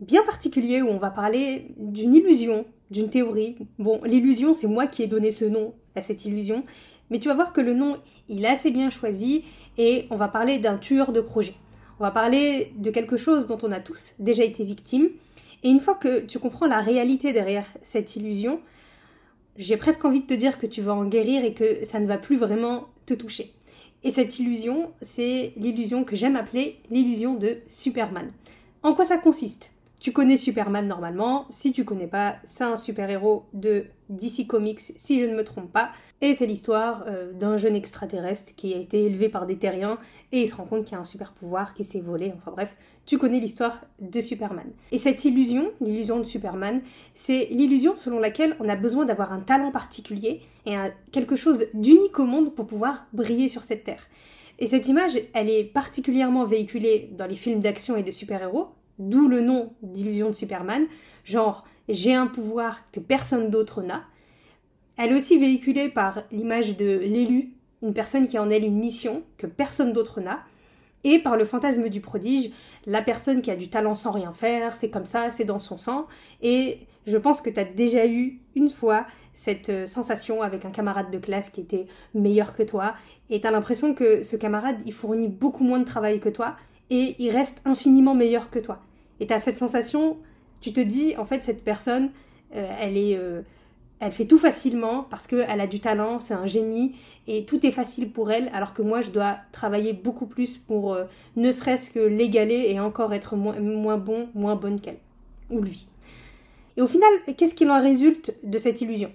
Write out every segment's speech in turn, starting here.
bien particulier où on va parler d'une illusion, d'une théorie. Bon, l'illusion, c'est moi qui ai donné ce nom à cette illusion, mais tu vas voir que le nom, il est assez bien choisi et on va parler d'un tueur de projet. On va parler de quelque chose dont on a tous déjà été victimes. Et une fois que tu comprends la réalité derrière cette illusion, j'ai presque envie de te dire que tu vas en guérir et que ça ne va plus vraiment te toucher. Et cette illusion, c'est l'illusion que j'aime appeler l'illusion de Superman. En quoi ça consiste? Tu connais Superman normalement. Si tu connais pas, c'est un super-héros de DC Comics, si je ne me trompe pas. Et c'est l'histoire euh, d'un jeune extraterrestre qui a été élevé par des terriens et il se rend compte qu'il a un super pouvoir qui s'est volé. Enfin bref, tu connais l'histoire de Superman. Et cette illusion, l'illusion de Superman, c'est l'illusion selon laquelle on a besoin d'avoir un talent particulier et quelque chose d'unique au monde pour pouvoir briller sur cette terre. Et cette image, elle est particulièrement véhiculée dans les films d'action et de super-héros, d'où le nom d'illusion de Superman, genre j'ai un pouvoir que personne d'autre n'a. Elle est aussi véhiculée par l'image de l'élu, une personne qui en elle une mission que personne d'autre n'a, et par le fantasme du prodige, la personne qui a du talent sans rien faire, c'est comme ça, c'est dans son sang, et je pense que tu as déjà eu une fois cette euh, sensation avec un camarade de classe qui était meilleur que toi, et tu as l'impression que ce camarade, il fournit beaucoup moins de travail que toi, et il reste infiniment meilleur que toi. Et tu as cette sensation, tu te dis, en fait, cette personne, euh, elle est... Euh, elle fait tout facilement parce qu'elle a du talent, c'est un génie et tout est facile pour elle, alors que moi je dois travailler beaucoup plus pour euh, ne serait-ce que l'égaler et encore être moins, moins bon, moins bonne qu'elle, ou lui. Et au final, qu'est-ce qu'il en résulte de cette illusion?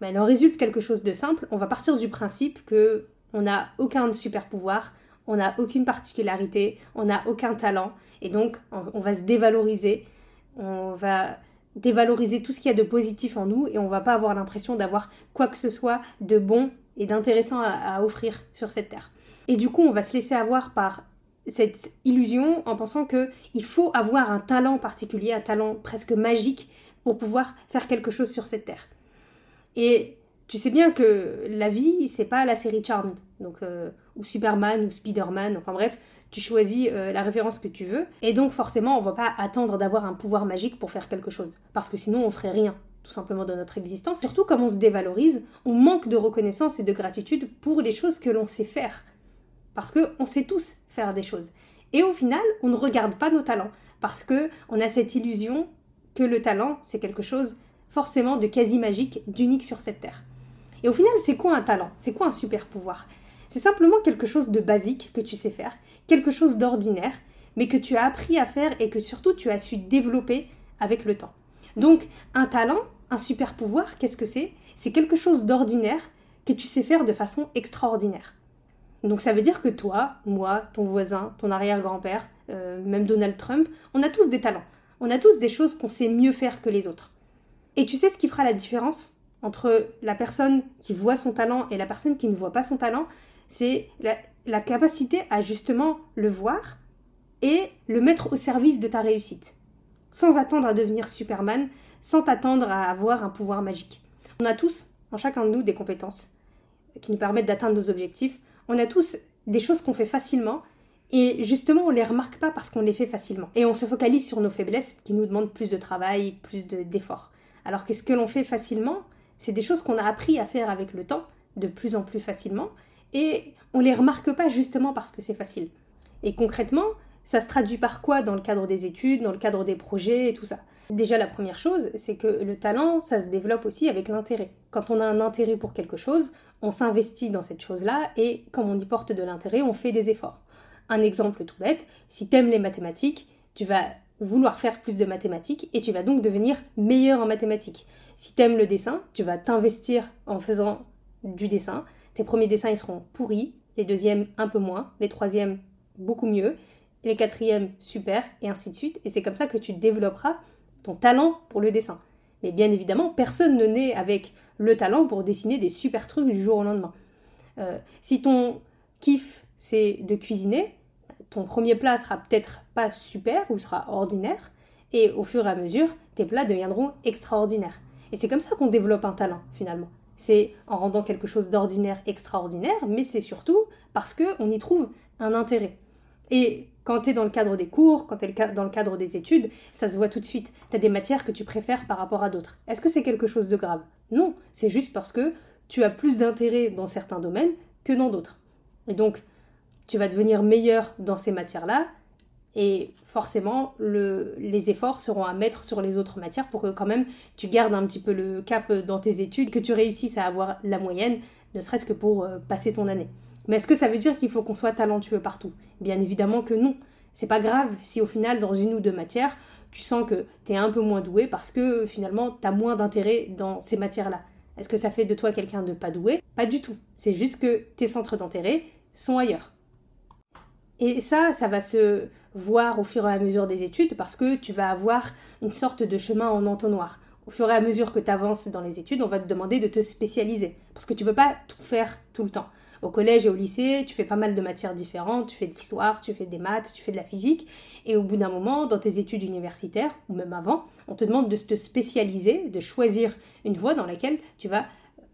Ben, Il en résulte quelque chose de simple. On va partir du principe que on n'a aucun super pouvoir, on n'a aucune particularité, on n'a aucun talent, et donc on, va se dévaloriser, on va dévaloriser tout ce qu'il y a de positif en nous, et on va pas avoir l'impression d'avoir quoi que ce soit de bon et d'intéressant à, offrir sur cette terre. Et du coup, on va se laisser avoir par cette illusion en pensant que il faut avoir un talent particulier, un talent presque magique pour pouvoir faire quelque chose sur cette terre. Et tu sais bien que la vie, c'est pas la série Charmed, donc euh, ou Superman ou Spider-Man, enfin bref, tu choisis euh, la référence que tu veux, et donc forcément, on va pas attendre d'avoir un pouvoir magique pour faire quelque chose, parce que sinon, on ferait rien, tout simplement dans notre existence. Surtout comme on se dévalorise, on manque de reconnaissance et de gratitude pour les choses que l'on sait faire, parce que on sait tous faire des choses. Et au final, on ne regarde pas nos talents, parce que on a cette illusion que le talent, c'est quelque chose forcément de quasi magique, d'unique sur cette terre. Et au final, c'est quoi un talent? C'est quoi un super pouvoir? C'est simplement quelque chose de basique que tu sais faire, quelque chose d'ordinaire, mais que tu as appris à faire et que surtout tu as su développer avec le temps. Donc, un talent, un super pouvoir, qu'est-ce que c'est? C'est quelque chose d'ordinaire que tu sais faire de façon extraordinaire. Donc ça veut dire que toi, moi, ton voisin, ton arrière-grand-père, euh, même Donald Trump, on a tous des talents. On a tous des choses qu'on sait mieux faire que les autres. Et tu sais ce qui fera la différence? Entre la personne qui voit son talent et la personne qui ne voit pas son talent, c'est la, capacité à justement le voir et le mettre au service de ta réussite, sans attendre à devenir Superman, sans t'attendre à avoir un pouvoir magique. On a tous, en chacun de nous, des compétences qui nous permettent d'atteindre nos objectifs. On a tous des choses qu'on fait facilement et justement on les remarque pas parce qu'on les fait facilement. Et on se focalise sur nos faiblesses qui nous demandent plus de travail, plus d'efforts. Alors que ce que l'on fait facilement, c'est des choses qu'on a appris à faire avec le temps, de plus en plus facilement, et on les remarque pas justement parce que c'est facile. Et concrètement, ça se traduit par quoi dans le cadre des études, dans le cadre des projets et tout ça? Déjà, la première chose, c'est que le talent, ça se développe aussi avec l'intérêt. Quand on a un intérêt pour quelque chose, on s'investit dans cette chose-là et comme on y porte de l'intérêt, on fait des efforts. Un exemple tout bête, si t'aimes les mathématiques, tu vas vouloir faire plus de mathématiques et tu vas donc devenir meilleur en mathématiques. Si t'aimes le dessin, tu vas t'investir en faisant du dessin. Tes premiers dessins, ils seront pourris, les deuxièmes un peu moins, les troisièmes beaucoup mieux, les quatrièmes super, et ainsi de suite. Et c'est comme ça que tu développeras ton talent pour le dessin. Mais bien évidemment, personne ne naît avec le talent pour dessiner des super trucs du jour au lendemain. Euh, si ton kiff c'est de cuisiner, ton premier plat sera peut-être pas super ou sera ordinaire, et au fur et à mesure, tes plats deviendront extraordinaires. Et c'est comme ça qu'on développe un talent finalement. C'est en rendant quelque chose d'ordinaire extraordinaire, mais c'est surtout parce qu'on y trouve un intérêt. Et quand tu es dans le cadre des cours, quand tu es dans le cadre des études, ça se voit tout de suite. Tu as des matières que tu préfères par rapport à d'autres. Est-ce que c'est quelque chose de grave? Non, c'est juste parce que tu as plus d'intérêt dans certains domaines que dans d'autres. Et donc, tu vas devenir meilleur dans ces matières-là, et forcément, les efforts seront à mettre sur les autres matières pour que quand même tu gardes un petit peu le cap dans tes études, que tu réussisses à avoir la moyenne, ne serait-ce que pour euh, passer ton année. Mais est-ce que ça veut dire qu'il faut qu'on soit talentueux partout? Bien évidemment que non. C'est pas grave si au final, dans une ou deux matières, tu sens que tu es un peu moins doué parce que finalement, tu as moins d'intérêt dans ces matières-là. Est-ce que ça fait de toi quelqu'un de pas doué? Pas du tout. C'est juste que tes centres d'intérêt sont ailleurs. Et ça, ça va se voir au fur et à mesure des études parce que tu vas avoir une sorte de chemin en entonnoir. Au fur et à mesure que tu avances dans les études, on va te demander de te spécialiser parce que tu ne peux pas tout faire tout le temps. Au collège et au lycée, tu fais pas mal de matières différentes, tu fais de l'histoire, tu fais des maths, tu fais de la physique, et au bout d'un moment, dans tes études universitaires, ou même avant, on te demande de te spécialiser, de choisir une voie dans laquelle tu vas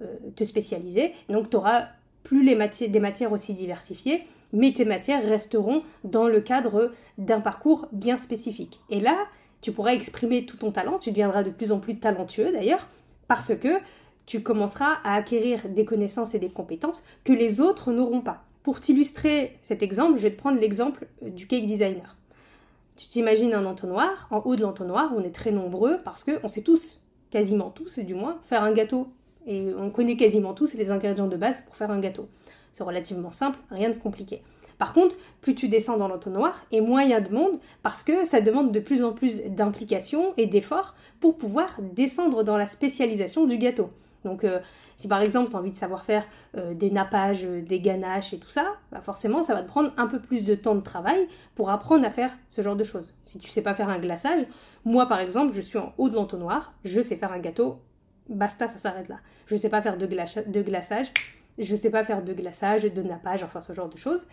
euh, te spécialiser. Donc tu auras plus des matières aussi diversifiées, mais tes matières resteront dans le cadre d'un parcours bien spécifique. Et là, tu pourras exprimer tout ton talent, tu deviendras de plus en plus talentueux d'ailleurs, parce que tu commenceras à acquérir des connaissances et des compétences que les autres n'auront pas. Pour t'illustrer cet exemple, je vais te prendre l'exemple du cake designer. Tu t'imagines un entonnoir, en haut de l'entonnoir, on est très nombreux parce qu'on sait tous, quasiment tous du moins, faire un gâteau. Et on connaît quasiment tous les ingrédients de base pour faire un gâteau. C'est relativement simple, rien de compliqué. Par contre, plus tu descends dans l'entonnoir, et moins il y a de monde, parce que ça demande de plus en plus d'implication et d'efforts pour pouvoir descendre dans la spécialisation du gâteau. Donc, euh, si par exemple tu as envie de savoir faire euh, des nappages, euh, des ganaches et tout ça, bah forcément ça va te prendre un peu plus de temps de travail pour apprendre à faire ce genre de choses. Si tu sais pas faire un glaçage, moi par exemple, je suis en haut de l'entonnoir, je sais faire un gâteau, basta, ça s'arrête là. Je sais pas faire de, de glaçage, je sais pas faire de glaçage, de nappage, enfin ce genre de choses.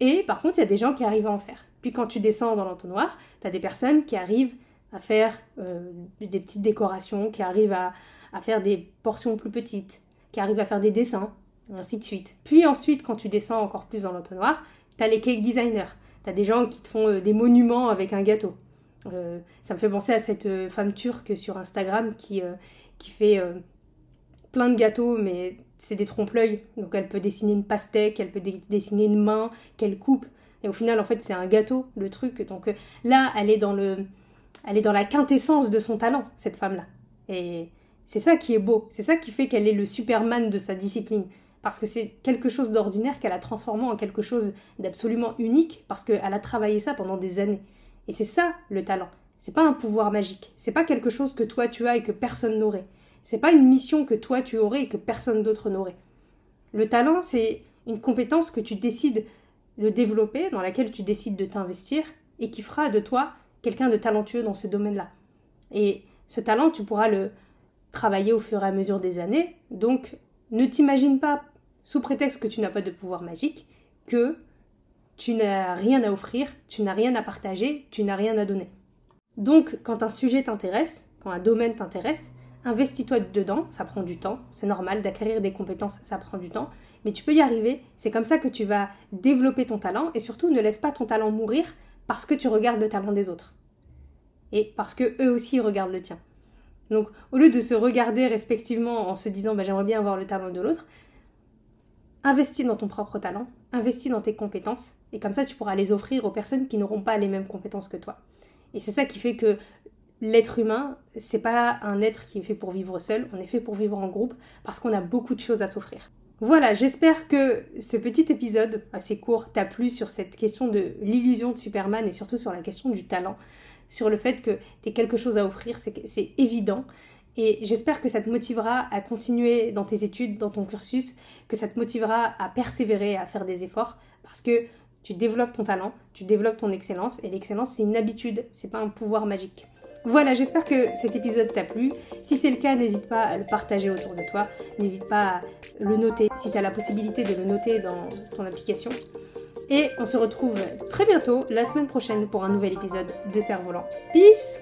Et par contre, il y a des gens qui arrivent à en faire. Puis quand tu descends dans l'entonnoir, tu as des personnes qui arrivent à faire euh, des petites décorations, qui arrivent à, faire des portions plus petites, qui arrivent à faire des dessins, ainsi de suite. Puis ensuite, quand tu descends encore plus dans l'entonnoir, tu as les cake designers. Tu as des gens qui te font euh, des monuments avec un gâteau. Euh, ça me fait penser à cette femme turque sur Instagram qui, qui fait plein de gâteaux, mais c'est des trompe-l'œil. Donc elle peut dessiner une pastèque, elle peut dessiner une main qu'elle coupe. Et au final, en fait, c'est un gâteau, le truc. Donc euh, là, elle est dans le, elle est dans la quintessence de son talent, cette femme-là. Et c'est ça qui est beau. C'est ça qui fait qu'elle est le Superman de sa discipline. Parce que c'est quelque chose d'ordinaire qu'elle a transformé en quelque chose d'absolument unique, parce qu'elle a travaillé ça pendant des années. Et c'est ça le talent. C'est pas un pouvoir magique. C'est pas quelque chose que toi tu as et que personne n'aurait. C'est pas une mission que toi tu aurais et que personne d'autre n'aurait. Le talent, c'est une compétence que tu décides de développer, dans laquelle tu décides de t'investir et qui fera de toi quelqu'un de talentueux dans ce domaine-là. Et ce talent, tu pourras le travailler au fur et à mesure des années. Donc, ne t'imagine pas, sous prétexte que tu n'as pas de pouvoir magique, que tu n'as rien à offrir, tu n'as rien à partager, tu n'as rien à donner. Donc, quand un sujet t'intéresse, quand un domaine t'intéresse, Investis-toi dedans, ça prend du temps, c'est normal d'acquérir des compétences, ça prend du temps, mais tu peux y arriver, c'est comme ça que tu vas développer ton talent et surtout ne laisse pas ton talent mourir parce que tu regardes le talent des autres. Et parce que eux aussi regardent le tien. Donc au lieu de se regarder respectivement en se disant bah, j'aimerais bien avoir le talent de l'autre, investis dans ton propre talent, investis dans tes compétences et comme ça tu pourras les offrir aux personnes qui n'auront pas les mêmes compétences que toi. Et c'est ça qui fait que l'être humain, c'est pas un être qui est fait pour vivre seul, on est fait pour vivre en groupe parce qu'on a beaucoup de choses à s'offrir. Voilà, j'espère que ce petit épisode assez court t'a plu sur cette question de l'illusion de Superman et surtout sur la question du talent, sur le fait que tu quelque chose à offrir, c'est évident. Et j'espère que ça te motivera à continuer dans tes études, dans ton cursus, que ça te motivera à persévérer, à faire des efforts, parce que tu développes ton talent, tu développes ton excellence, et l'excellence c'est une habitude, c'est pas un pouvoir magique. Voilà, j'espère que cet épisode t'a plu. Si c'est le cas, n'hésite pas à le partager autour de toi. N'hésite pas à le noter si tu la possibilité de le noter dans ton application. Et on se retrouve très bientôt, la semaine prochaine, pour un nouvel épisode de Cerf-Volant. Peace